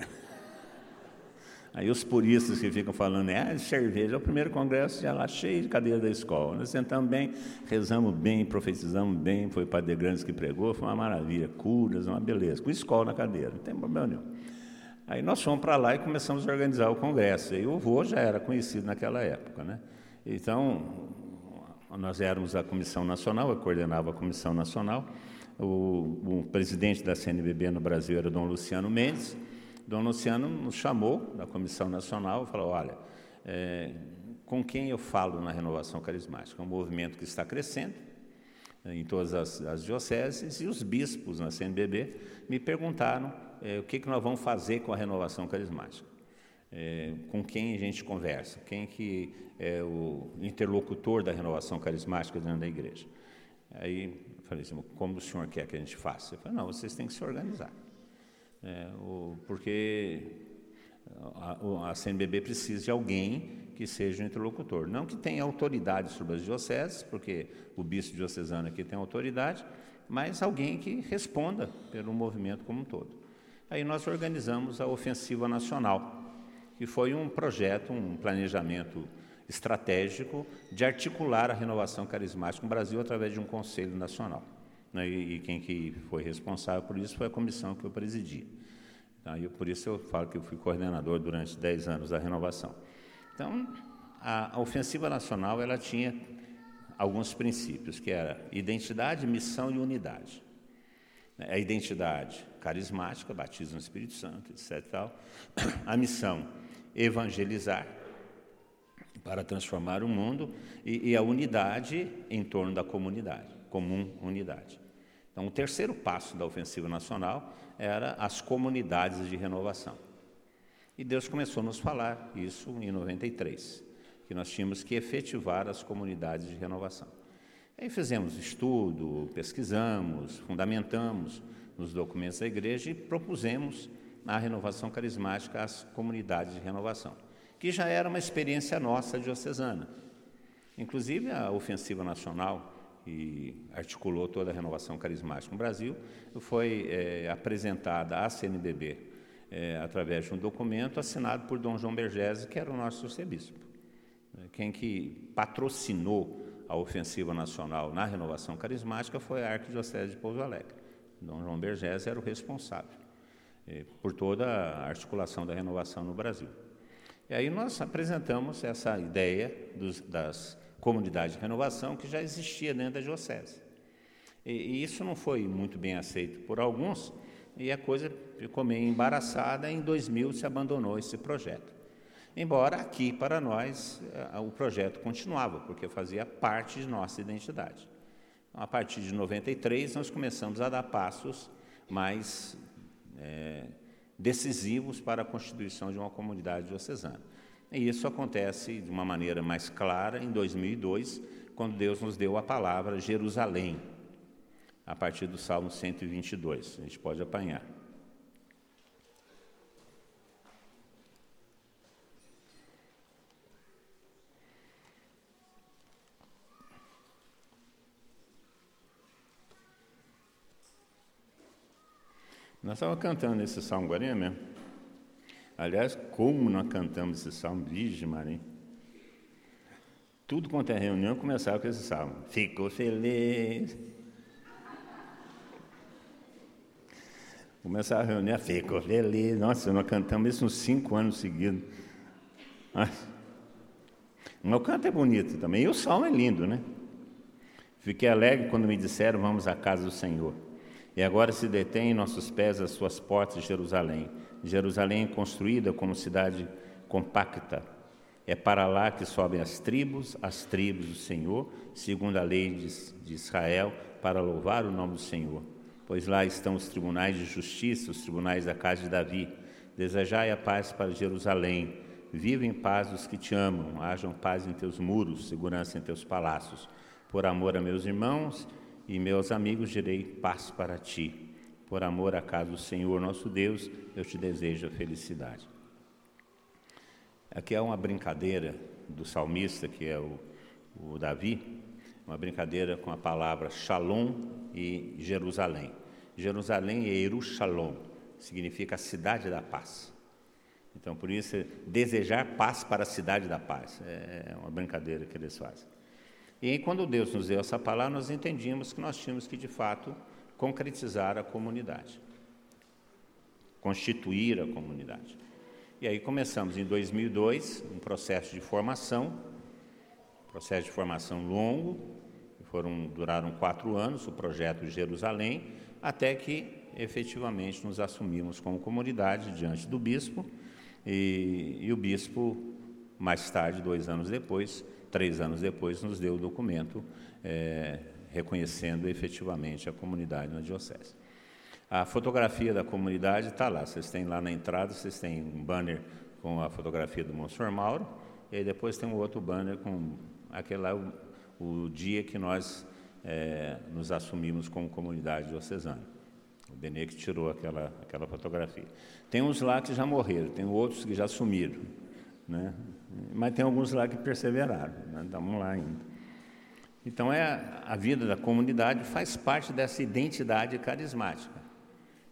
Aí os puristas que ficam falando, é, cerveja, é o primeiro congresso já lá cheio de cadeira da escola. Nós sentamos bem, rezamos bem, profetizamos bem, foi o Padre Grandes que pregou, foi uma maravilha, curas, uma beleza, com escola na cadeira, não tem problema nenhum. Aí nós fomos para lá e começamos a organizar o congresso. E o vô já era conhecido naquela época, né? Então, nós éramos a comissão nacional, eu coordenava a comissão nacional. O, o presidente da CNBB no Brasil era Dom Luciano Mendes, Dom Luciano nos chamou da Comissão Nacional e falou: olha, é, com quem eu falo na renovação carismática? É um movimento que está crescendo é, em todas as, as dioceses e os bispos na CNBB me perguntaram é, o que, que nós vamos fazer com a renovação carismática. É, com quem a gente conversa, quem que é o interlocutor da renovação carismática dentro da igreja. Aí eu falei assim, como o senhor quer que a gente faça? Eu falei, não, vocês têm que se organizar. É, o, porque a, a, CNBB precisa de alguém que seja o interlocutor. Não que tenha autoridade sobre as dioceses, porque o bispo diocesano aqui tem autoridade, mas alguém que responda pelo movimento como um todo. Aí nós organizamos a Ofensiva Nacional, que foi um projeto, um planejamento estratégico de articular a renovação carismática no Brasil através de um Conselho Nacional. Né, e, quem que foi responsável por isso foi a comissão que eu presidi. Então, eu, por isso eu falo que eu fui coordenador durante 10 anos da renovação. Então, a, a ofensiva nacional ela tinha alguns princípios, que era identidade, missão e unidade. Né, a identidade carismática, batismo no Espírito Santo, etc. Tal. A missão, evangelizar para transformar o mundo e, e a unidade em torno da comunidade, comum unidade. Então, o terceiro passo da ofensiva nacional era as comunidades de renovação. E Deus começou a nos falar isso em 93, que nós tínhamos que efetivar as comunidades de renovação. Aí fizemos estudo, pesquisamos, fundamentamos nos documentos da igreja e propusemos a renovação carismática às comunidades de renovação, que já era uma experiência nossa diocesana. Inclusive a ofensiva nacional e articulou toda a renovação carismática no Brasil, foi é, apresentada à CNBB é, através de um documento assinado por Dom João Bergese, que era o nosso arcebispo. Quem que patrocinou a ofensiva nacional na renovação carismática foi a Arquidiocese de Pouso Alegre. Dom João Bergese era o responsável é, por toda a articulação da renovação no Brasil. E aí nós apresentamos essa ideia dos, das comunidade de renovação que já existia dentro da diocese. E, e isso não foi muito bem aceito por alguns, e a coisa ficou meio embaraçada. Em 2000 se abandonou esse projeto. Embora aqui, para nós, eh, o projeto continuava, porque fazia parte de nossa identidade. A partir de 93, nós começamos a dar passos mais é, decisivos para a constituição de uma comunidade diocesana. E isso acontece de uma maneira mais clara em 2002, quando Deus nos deu a palavra Jerusalém, a partir do Salmo 122. A gente pode apanhar. Nós estávamos cantando esse salmo agora mesmo. Aliás, como nós cantamos esse salmo, Virgem Maria. Tudo quanto é reunião começava com esse salmo. Ficou feliz. Começava a reunião, ficou feliz. Nossa, nós cantamos isso uns cinco anos seguidos. Mas, o canto é bonito também. E o salmo é lindo, né? Fiquei alegre quando me disseram: Vamos à casa do Senhor. E agora se detém em nossos pés as suas portas de Jerusalém. Jerusalém é construída como cidade compacta. É para lá que sobem as tribos, as tribos do Senhor, segundo a lei de, Israel, para louvar o nome do Senhor. Pois lá estão os tribunais de justiça, os tribunais da casa de Davi. Desejai a paz para Jerusalém. Viva em paz os que te amam, hajam paz em teus muros, segurança em teus palácios. Por amor a meus irmãos e meus amigos, direi paz para ti. Por amor à casa do Senhor nosso Deus, eu te desejo a felicidade. Aqui é uma brincadeira do salmista, que é o, o Davi, uma brincadeira com a palavra Shalom e Jerusalém. Jerusalém é Yerushalom, significa a cidade da paz. Então, por isso, desejar paz para a cidade da paz. É uma brincadeira que eles fazem. E quando Deus nos deu essa palavra, nós entendíamos que nós tínhamos que, de fato, concretizar a comunidade, constituir a comunidade. E aí começamos em 2002 um processo de formação, processo de formação longo, foram duraram quatro anos o projeto Jerusalém, até que efetivamente nos assumimos como comunidade diante do bispo e, e o bispo mais tarde, dois anos depois, três anos depois, nos deu o documento é, reconhecendo efetivamente a comunidade na diocese. A fotografia da comunidade está lá, vocês têm lá na entrada, vocês têm um banner com a fotografia do Monsenhor Mauro, e depois tem um outro banner com aquele lá, o, o dia que nós é, nos assumimos como comunidade diocesana. O Benê que tirou aquela, aquela fotografia. Tem uns lá que já morreram, tem outros que já sumiram, né? mas tem alguns lá que perseveraram, né? estamos lá ainda. Então, é, a vida da comunidade faz parte dessa identidade carismática,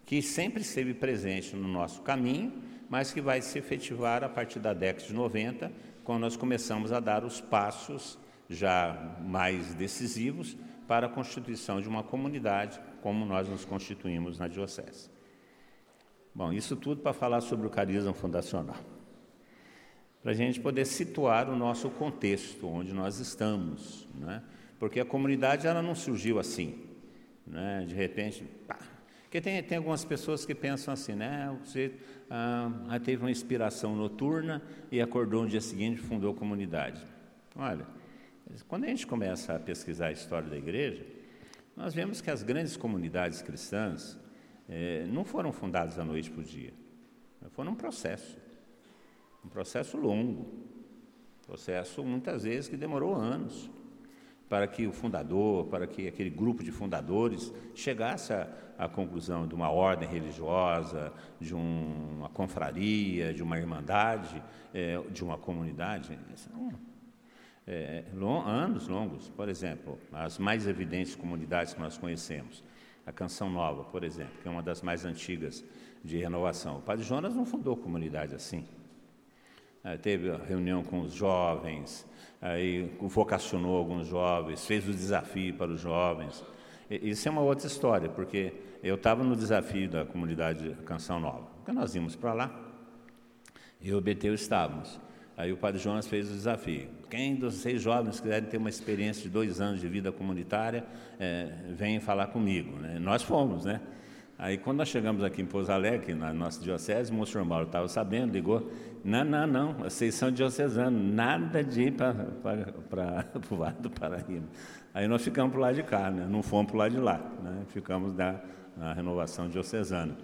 que sempre esteve presente no nosso caminho, mas que vai se efetivar a partir da década de 90, quando nós começamos a dar os passos já mais decisivos para a constituição de uma comunidade, como nós nos constituímos na Diocese. Bom, isso tudo para falar sobre o carisma fundacional. Para a gente poder situar o nosso contexto, onde nós estamos, né? porque a comunidade ela não surgiu assim, né? de repente, pá. Porque tem, tem algumas pessoas que pensam assim, né? Você ah, teve uma inspiração noturna e acordou no dia seguinte e fundou a comunidade. Olha, quando a gente começa a pesquisar a história da igreja, nós vemos que as grandes comunidades cristãs eh, não foram fundadas da noite para o dia. Foi um processo, um processo longo, processo muitas vezes que demorou anos para que o fundador, para que aquele grupo de fundadores chegasse à, conclusão de uma ordem religiosa, de um, uma confraria, de uma irmandade, é, de uma comunidade. São é, long, anos longos. Por exemplo, as mais evidentes comunidades que nós conhecemos. A Canção Nova, por exemplo, que é uma das mais antigas de renovação. O Padre Jonas não fundou comunidade assim. É, teve a reunião com os jovens, aí vocacionou alguns jovens, fez o desafio para os jovens. Isso é uma outra história, porque eu estava no desafio da comunidade Canção Nova. Quando nós íamos para lá, eu e o Beteu estávamos. Aí o Padre Jonas fez o desafio. Quem dos seis jovens quiserem ter uma experiência de dois anos de vida comunitária, é, vem falar comigo. Né? Nós fomos, né? Aí, quando nós chegamos aqui em Pouso Alegre, na nossa diocese, o Monsenhor Mauro estava sabendo, ligou, não, não, não, vocês são diocesanos, nada de ir para o Vale do Paraíba. Aí nós ficamos para o lado de cá, né? não fomos para o lado de lá, né? ficamos na renovação diocesana.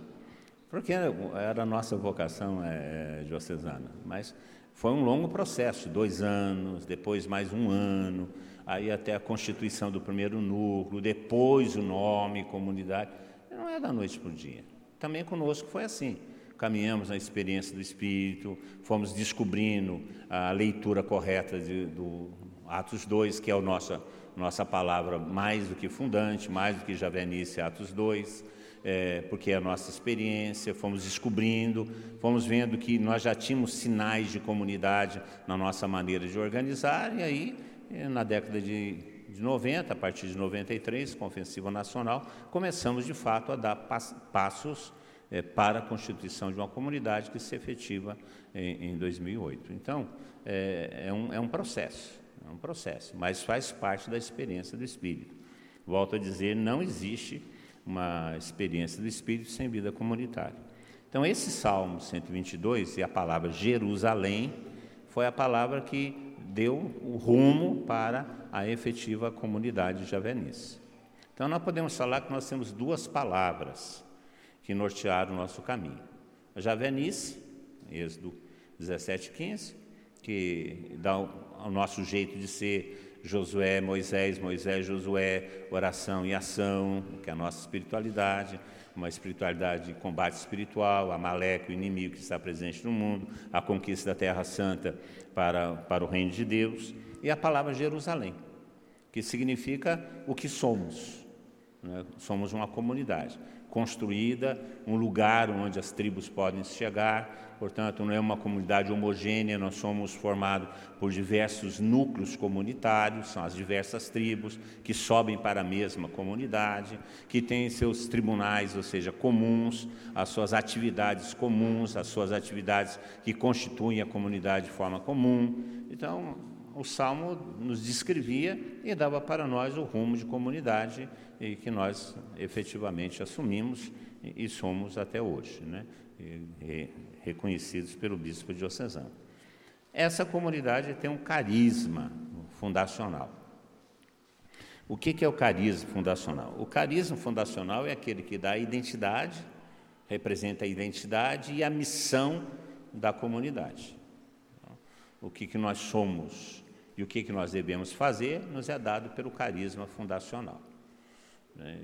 Porque era a nossa vocação é, é, diocesana, mas foi um longo processo, dois anos, depois mais um ano, aí até a constituição do primeiro núcleo, depois o nome, comunidade não é da noite para o dia. Também conosco foi assim. Caminhamos na experiência do Espírito, fomos descobrindo a leitura correta de, do Atos 2, que é a nossa, nossa palavra mais do que fundante, mais do que Javenice Atos 2, é, porque é a nossa experiência, fomos descobrindo, fomos vendo que nós já tínhamos sinais de comunidade na nossa maneira de organizar, e aí, na década de de 90, a partir de 93, com a ofensiva nacional, começamos de fato a dar passos é, para a constituição de uma comunidade que se efetiva em, em 2008. Então, é, é, um, é um processo, é um processo, mas faz parte da experiência do Espírito. Volto a dizer, não existe uma experiência do Espírito sem vida comunitária. Então, esse Salmo 122 e a palavra Jerusalém foi a palavra que deu o rumo para a efetiva comunidade javenice. Então, nós podemos falar que nós temos duas palavras que nortearam o nosso caminho: javenice, Êxodo 17, 15, que dá o nosso jeito de ser Josué, Moisés, Moisés, Josué, oração e ação, que é a nossa espiritualidade, uma espiritualidade de combate espiritual, Amaleque, o inimigo que está presente no mundo, a conquista da Terra Santa para, para o reino de Deus, e a palavra Jerusalém, que significa o que somos. Né? Somos uma comunidade construída, um lugar onde as tribos podem chegar, portanto, não é uma comunidade homogênea, nós somos formados por diversos núcleos comunitários, são as diversas tribos que sobem para a mesma comunidade, que têm seus tribunais, ou seja, comuns, as suas atividades comuns, as suas atividades que constituem a comunidade de forma comum. Então, o Salmo nos descrevia e dava para nós o rumo de comunidade e que nós efetivamente assumimos e somos até hoje, né? E, reconhecidos pelo bispo diocesano. Essa comunidade tem um carisma fundacional. O que, que é o carisma fundacional? O carisma fundacional é aquele que dá a identidade, representa a identidade e a missão da comunidade. O que, que nós somos e o que, que nós devemos fazer nos é dado pelo carisma fundacional. É,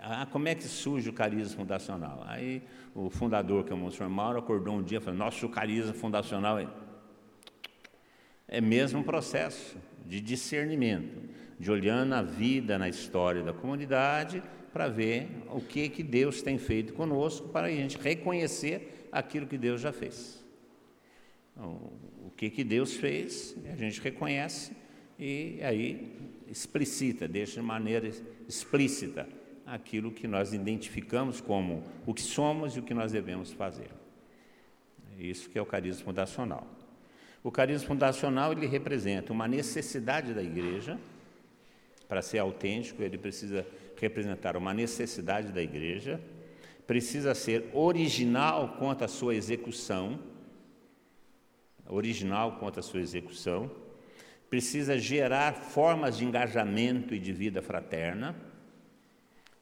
ah, como é que surge o carisma fundacional? Aí o fundador, que é o Monsenhor Mauro, acordou um dia e falou: Nosso carisma fundacional é. É mesmo um processo de discernimento, de olhando na vida, na história da comunidade, para ver o que, que Deus tem feito conosco, para a gente reconhecer aquilo que Deus já fez. Então, que, que Deus fez, a gente reconhece e aí explicita, deixa de maneira explícita aquilo que nós identificamos como o que somos e o que nós devemos fazer. É isso que é o carisma fundacional. O carisma fundacional ele representa uma necessidade da igreja para ser autêntico, ele precisa representar uma necessidade da igreja, precisa ser original quanto à sua execução, original quanto à sua execução, precisa gerar formas de engajamento e de vida fraterna,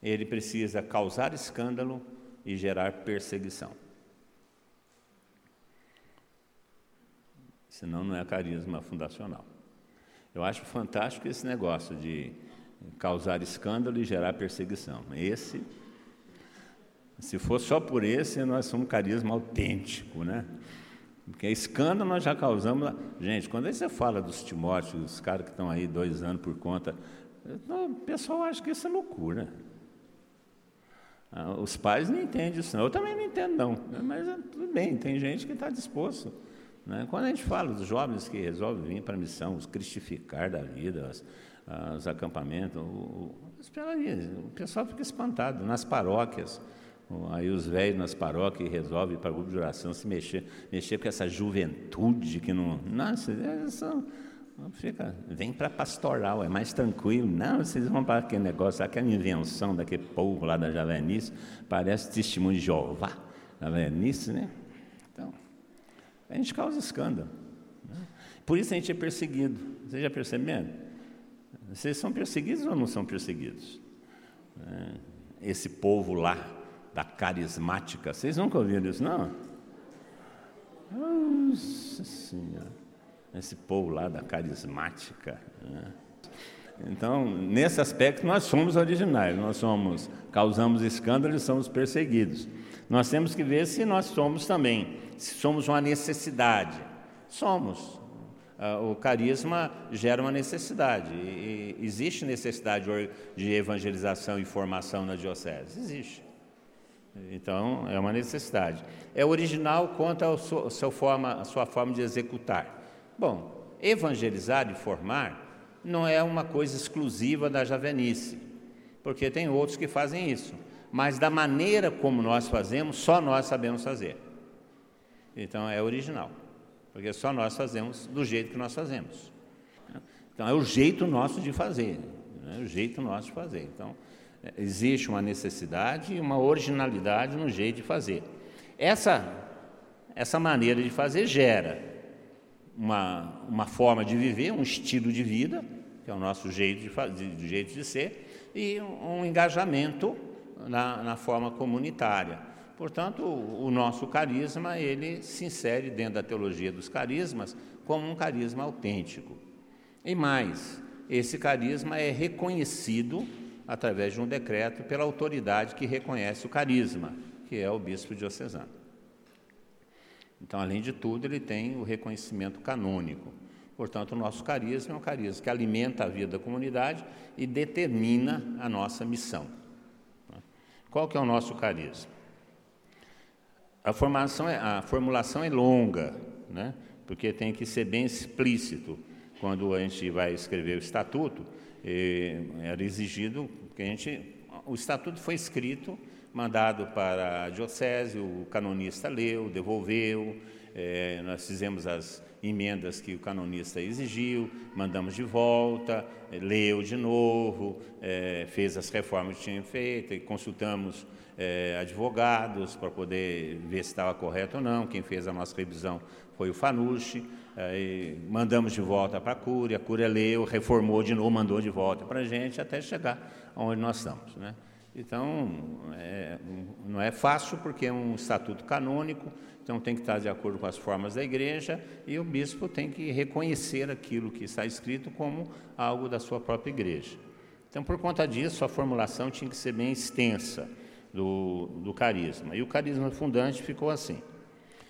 ele precisa causar escândalo e gerar perseguição. Senão não é carisma fundacional. Eu acho fantástico esse negócio de causar escândalo e gerar perseguição. Esse, se for só por esse, nós somos carisma autêntico, né? Porque escândalo nós já causamos. Gente, quando você fala dos Timóteos, os caras que estão aí dois anos por conta, o pessoal acha que isso é loucura. Ah, os pais não entendem isso, não. Eu também não entendo, não. Mas é, tudo bem, tem gente que está disposto. Né? Quando a gente fala dos jovens que resolvem vir para a missão, os cristificar da vida, os, os acampamentos, o, o pessoal fica espantado nas paróquias. Aí os velhos nas paróquias resolvem para o grupo de oração se mexer, mexer com essa juventude que não. Nossa, são, fica, vem para pastoral, é mais tranquilo. Não, vocês vão para aquele negócio, aquela invenção daquele povo lá da Javenice, parece testemunho de Jeová, Javenice, né? Então, a gente causa escândalo. Né? Por isso a gente é perseguido. Vocês já perceberam? Vocês são perseguidos ou não são perseguidos? É, esse povo lá, da carismática. Vocês nunca ouviram isso, não? Nossa Senhora. Esse povo lá da carismática. Né? Então, nesse aspecto, nós somos originais, nós somos, causamos escândalo e somos perseguidos. Nós temos que ver se nós somos também, se somos uma necessidade. Somos. Ah, o carisma gera uma necessidade. E existe necessidade de evangelização e formação na diocese? Existe. Então, é uma necessidade. É original quanto à sua, forma, sua forma de executar. Bom, evangelizar e formar não é uma coisa exclusiva da javenice, porque tem outros que fazem isso. Mas da maneira como nós fazemos, só nós sabemos fazer. Então, é original, porque só nós fazemos do jeito que nós fazemos. Então, é o jeito nosso de fazer. É o jeito nosso de fazer. Então, existe uma necessidade e uma originalidade no jeito de fazer. Essa, essa maneira de fazer gera uma, uma forma de viver, um estilo de vida, que é o nosso jeito de, fazer, de, jeito de ser, e um, engajamento na, na, forma comunitária. Portanto, o nosso carisma, ele se insere dentro da teologia dos carismas como um carisma autêntico. E mais, esse carisma é reconhecido através de um decreto pela autoridade que reconhece o carisma, que é o bispo diocesano. Então, além de tudo, ele tem o reconhecimento canônico. Portanto, o nosso carisma é um carisma que alimenta a vida da comunidade e determina a nossa missão. Qual que é o nosso carisma? A, formação é, a formulação é longa, né? porque tem que ser bem explícito. Quando a gente vai escrever o estatuto, era exigido que a gente. O estatuto foi escrito, mandado para a diocese, o canonista leu, devolveu, eh, nós fizemos as emendas que o canonista exigiu, mandamos de volta, leu de novo, é, fez as reformas que tinha feito, e consultamos é, advogados para poder ver se estava correto ou não. Quem fez a nossa revisão foi o Fanucci. Mandamos de volta para a Cúria, a Cúria leu, reformou de novo, mandou de volta para a gente até chegar onde nós estamos. Né? Então, é, não é fácil porque é um estatuto canônico, então tem que estar de acordo com as formas da igreja e o bispo tem que reconhecer aquilo que está escrito como algo da sua própria igreja. Então, por conta disso, a formulação tinha que ser bem extensa do, do carisma. E o carisma fundante ficou assim: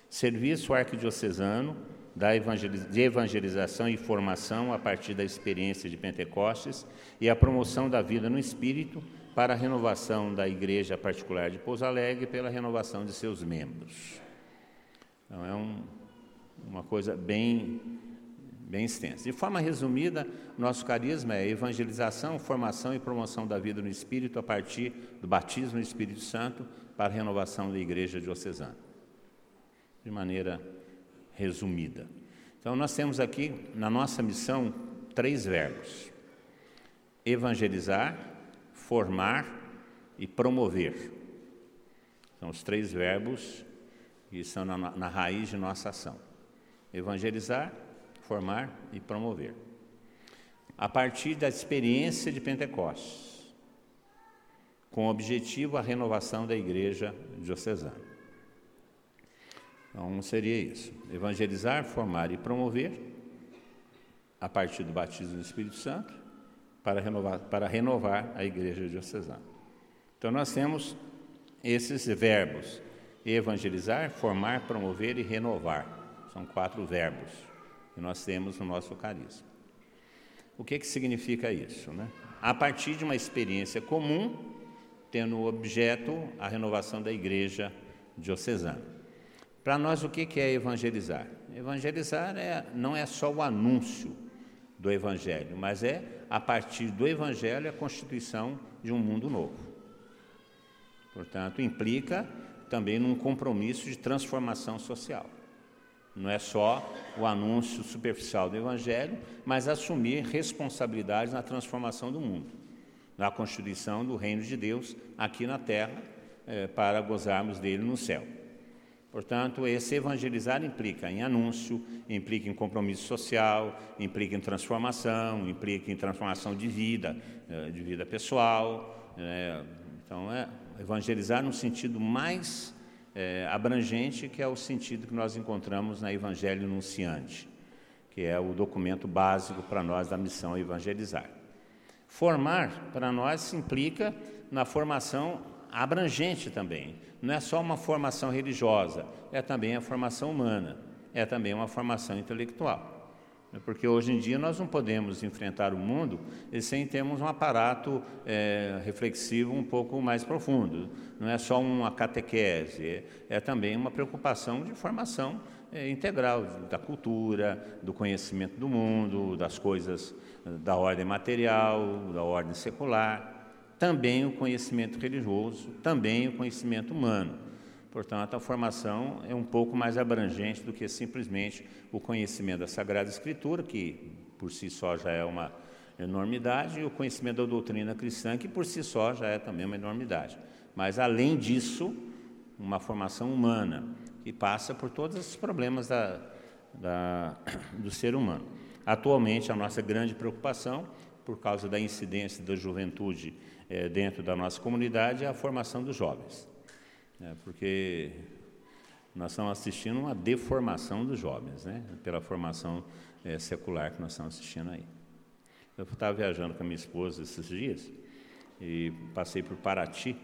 serviço arquidiocesano de evangelização e formação a partir da experiência de Pentecostes e a promoção da vida no espírito para a renovação da Igreja Particular de Pouso Alegre pela renovação de seus membros. Então, é um, uma coisa bem, bem extensa. De forma resumida, nosso carisma é evangelização, formação e promoção da vida no Espírito a partir do batismo no Espírito Santo para a renovação da Igreja Diocesana. De maneira resumida. Então, nós temos aqui na nossa missão três verbos: evangelizar, formar e promover. São os três verbos que são na, na raiz de nossa ação: evangelizar, formar e promover. A partir da experiência de Pentecostes, com o objetivo a renovação da igreja diocesana. Então seria isso: evangelizar, formar e promover, a partir do batismo do Espírito Santo, para renovar, para renovar a igreja diocesana. Então nós temos esses verbos: evangelizar, formar, promover e renovar. São quatro verbos que nós temos no nosso carisma. O que, que significa isso? Né? A partir de uma experiência comum, tendo objeto a renovação da igreja diocesana. Para nós, o que, é evangelizar? Evangelizar é, não é só o anúncio do evangelho, mas é, a partir do evangelho, a constituição de um mundo novo. Portanto, implica também num compromisso de transformação social. Não é só o anúncio superficial do Evangelho, mas assumir responsabilidades na transformação do mundo, na constituição do reino de Deus aqui na terra, é, para gozarmos dele no céu. Portanto, esse evangelizar implica em anúncio, implica em compromisso social, implica em transformação, implica em transformação de vida, é, de vida pessoal. É, então, é evangelizar no sentido mais é, abrangente, que é o sentido que nós encontramos na Evangelho Nunciante, que é o documento básico para nós da missão evangelizar. Formar, para nós, implica na formação abrangente também. Não é só uma formação religiosa, é também a formação humana, é também uma formação intelectual. Né? Porque hoje em dia nós não podemos enfrentar o mundo sem termos um aparato é, reflexivo um pouco mais profundo. Não é só uma catequese, é, é também uma preocupação de formação é, integral da cultura, do conhecimento do mundo, das coisas da ordem material, da ordem secular, também o conhecimento religioso, também o conhecimento humano. Portanto, a formação é um pouco mais abrangente do que simplesmente o conhecimento da Sagrada Escritura, que por si só já é uma enormidade, e o conhecimento da doutrina cristã, que por si só já é também uma enormidade. Mas, além disso, uma formação humana, que passa por todos esses problemas da, da, do ser humano. Atualmente, a nossa grande preocupação, por causa da incidência da juventude eh, dentro da nossa comunidade, é a formação dos jovens. né, porque nós estamos assistindo uma deformação dos jovens, né, pela formação é, secular que nós estamos assistindo aí. Eu estava viajando com a minha esposa esses dias e passei por Paraty.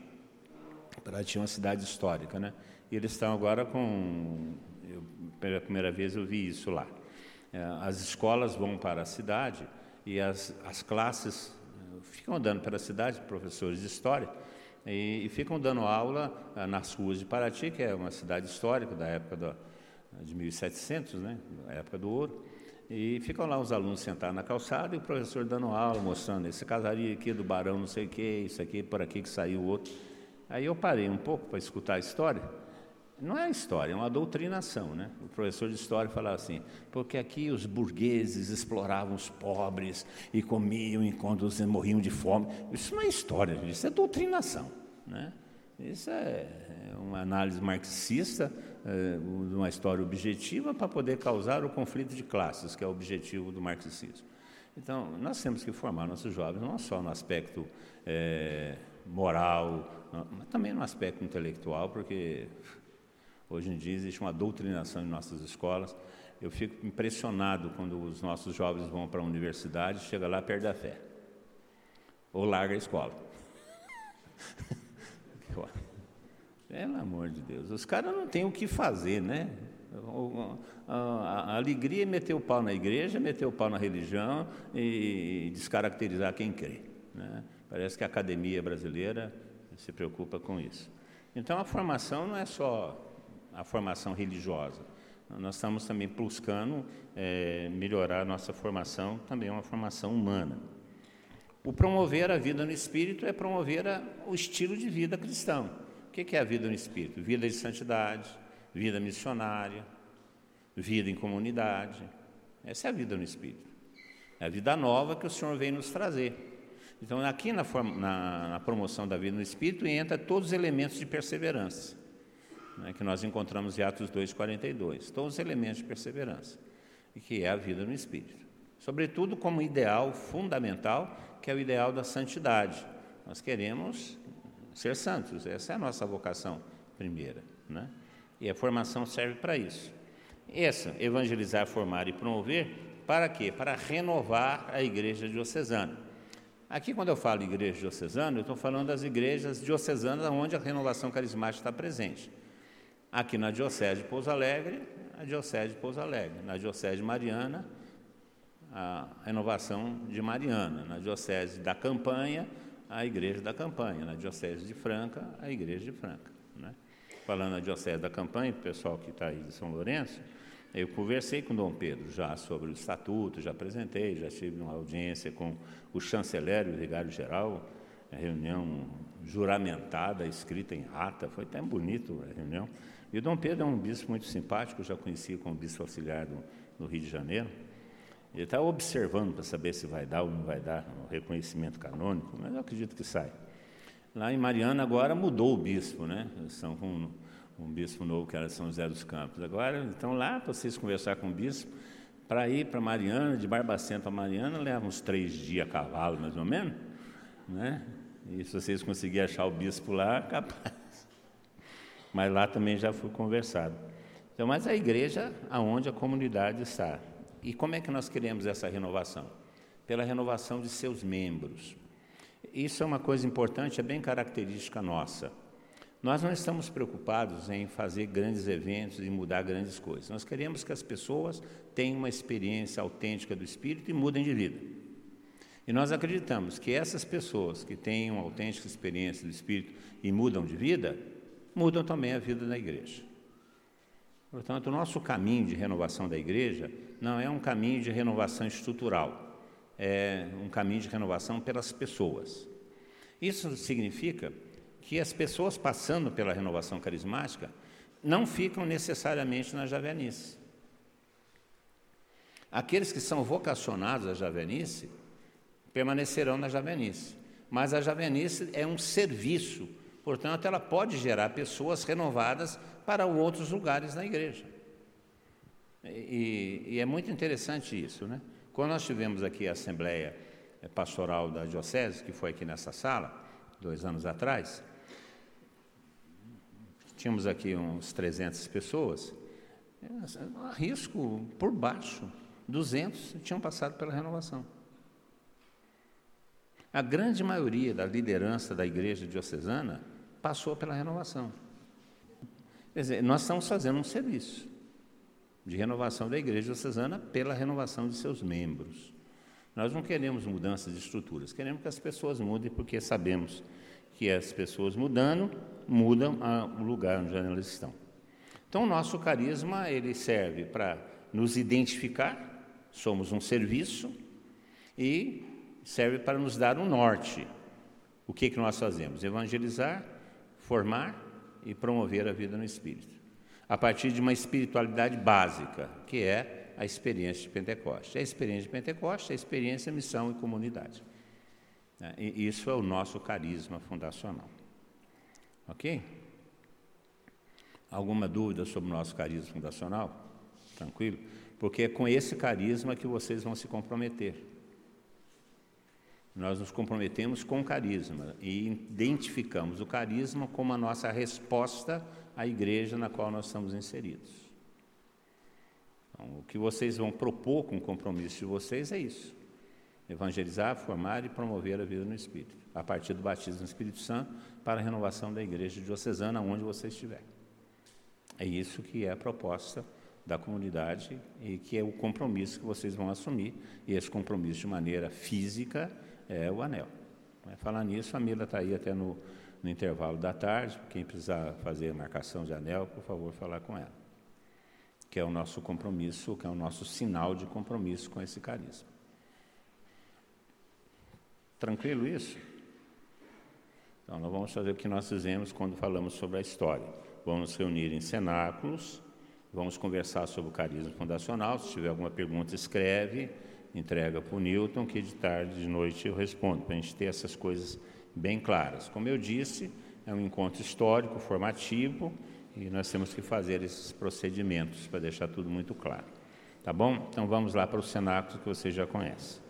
Paraty é uma cidade histórica, né? E eles estão agora com. Eu, pela primeira vez eu vi isso lá. É, as escolas vão para a cidade e as, as classes ficam andando pela cidade, professores de história, e, e ficam dando aula ah, nas ruas de Paraty, que é uma cidade histórica da época da, de 1700, né? Da época do ouro. E ficam lá os alunos sentados na calçada e o professor dando aula, mostrando esse casaria aqui do barão, não sei o que, isso aqui, por aqui que saiu o outro. Aí eu parei um pouco para escutar a história. Não é história, é uma doutrinação, né? O professor de história falava assim, porque aqui os burgueses exploravam os pobres e comiam enquanto morriam de fome. Isso não é história, isso é doutrinação, né? Isso é uma análise marxista eh, uma história objetiva para poder causar o conflito de classes, que é o objetivo do marxismo. Então, nós temos que formar nossos jovens não só no aspecto é, moral, mas também no aspecto intelectual, porque hoje em dia existe uma doutrinação em nossas escolas. Eu fico impressionado quando os nossos jovens vão para a universidade, chega lá perde a fé, ou larga a escola. Pelo amor de Deus, os caras não têm o que fazer, né? A, alegria é meter o pau na igreja, meter o pau na religião e descaracterizar quem crê. Né? Parece que a academia brasileira se preocupa com isso. Então a formação não é só a formação religiosa. Nós estamos também buscando é, melhorar a nossa formação, também é uma formação humana. O promover a vida no espírito é promover a, o estilo de vida cristão que é a vida no Espírito? Vida de santidade, vida missionária, vida em comunidade. Essa é a vida no Espírito. É a vida nova que o Senhor vem nos trazer. Então, aqui na, na, na promoção da vida no Espírito entra todos os elementos de perseverança, né, que nós encontramos em Atos 2,42. Todos os elementos de perseverança, e que é a vida no Espírito. Sobretudo como ideal fundamental, que é o ideal da santidade. Nós queremos ser santos. Essa é a nossa vocação primeira. Né? E a formação serve para isso. Essa, evangelizar, formar e promover, para quê? Para renovar a igreja diocesana. Aqui, quando eu falo igreja diocesana, eu estou falando das igrejas diocesanas onde a renovação carismática está presente. Aqui na Diocese de Pouso Alegre, a Diocese de Pouso Alegre. Na Diocese de Mariana, a renovação de Mariana. Na Diocese da Campanha, a igreja da campanha, na Diocese de Franca, a igreja de Franca. Né? Falando na Diocese da campanha, o pessoal que está aí de São Lourenço, eu conversei com Dom Pedro já sobre o estatuto, já apresentei, já tive uma audiência com o chanceler e o vigário-geral, a reunião juramentada, escrita em ata, foi até bonito a reunião. E o Dom Pedro é um bispo muito simpático, já conheci como bispo auxiliar do, do Rio de Janeiro. Ele está observando para saber se vai dar ou não vai dar o reconhecimento canônico, mas eu acredito que sai. Lá em Mariana agora mudou o bispo, né? Estão com um, um bispo novo que era São José dos Campos. Agora, então lá para vocês conversar com o bispo, para ir para Mariana, de Barbacena para Mariana, leva uns três dias a cavalo, mais ou menos, né? E se vocês conseguirem achar o bispo lá, capaz. Mas lá também já foi conversado. Então, mas a igreja aonde a comunidade está. E como é que nós queremos essa renovação? Pela renovação de seus membros. Isso é uma coisa importante, é bem característica nossa. Nós não estamos preocupados em fazer grandes eventos e mudar grandes coisas. Nós queremos que as pessoas tenham uma experiência autêntica do Espírito e mudem de vida. E nós acreditamos que essas pessoas que têm uma autêntica experiência do Espírito e mudam de vida, mudam também a vida da igreja. Portanto, o nosso caminho de renovação da igreja não é um caminho de renovação estrutural, é um caminho de renovação pelas pessoas. Isso significa que as pessoas passando pela renovação carismática não ficam necessariamente na javenice. Aqueles que são vocacionados à javenice permanecerão na javenice, mas a javenice é um serviço, portanto, ela pode gerar pessoas renovadas para outros lugares na igreja. E, e, é muito interessante isso, né? Quando nós tivemos aqui a Assembleia Pastoral da Diocese, que foi aqui nessa sala, dois anos atrás, tínhamos aqui uns 300 pessoas, arrisco por baixo, 200 tinham passado pela renovação. A grande maioria da liderança da igreja diocesana passou pela renovação. Quer dizer, nós estamos fazendo um serviço de renovação da igreja diocesana pela renovação de seus membros. Nós não queremos mudanças de estruturas, queremos que as pessoas mudem, porque sabemos que as pessoas mudando, mudam o lugar onde elas estão. Então, o nosso carisma, ele serve para nos identificar, somos um serviço, e serve para nos dar um norte. O que, que nós fazemos? Evangelizar, formar e promover a vida no Espírito. A partir de uma espiritualidade básica, que é a experiência de Pentecoste. A experiência de Pentecoste é a experiência, missão e comunidade. É, e isso é o nosso carisma fundacional. Ok? Alguma dúvida sobre o nosso carisma fundacional? Tranquilo? Porque é com esse carisma que vocês vão se comprometer. Nós nos comprometemos com o carisma e identificamos o carisma como a nossa resposta à igreja na qual nós estamos inseridos. Então, o que vocês vão propor com o compromisso de vocês é isso: evangelizar, formar e promover a vida no Espírito, a partir do batismo no Espírito Santo, para a renovação da igreja diocesana, onde você estiver. É isso que é a proposta da comunidade e que é o compromisso que vocês vão assumir, e esse compromisso de maneira física é o anel. Falar nisso, a Mila está aí até no, no intervalo da tarde, quem precisar fazer marcação de anel, por favor, falar com ela que é o nosso compromisso, que é o nosso sinal de compromisso com esse carisma. Tranquilo isso? Então, nós vamos fazer o que nós fizemos quando falamos sobre a história. Vamos nos reunir em cenáculos, vamos conversar sobre o carisma fundacional. Se tiver alguma pergunta, escreve, entrega para o Newton, que de tarde, de noite eu respondo, para a gente ter essas coisas bem claras. Como eu disse, é um encontro histórico, formativo, e nós temos que fazer esses procedimentos para deixar tudo muito claro. Tá bom? Então vamos lá para o cenáculo que você já conhece.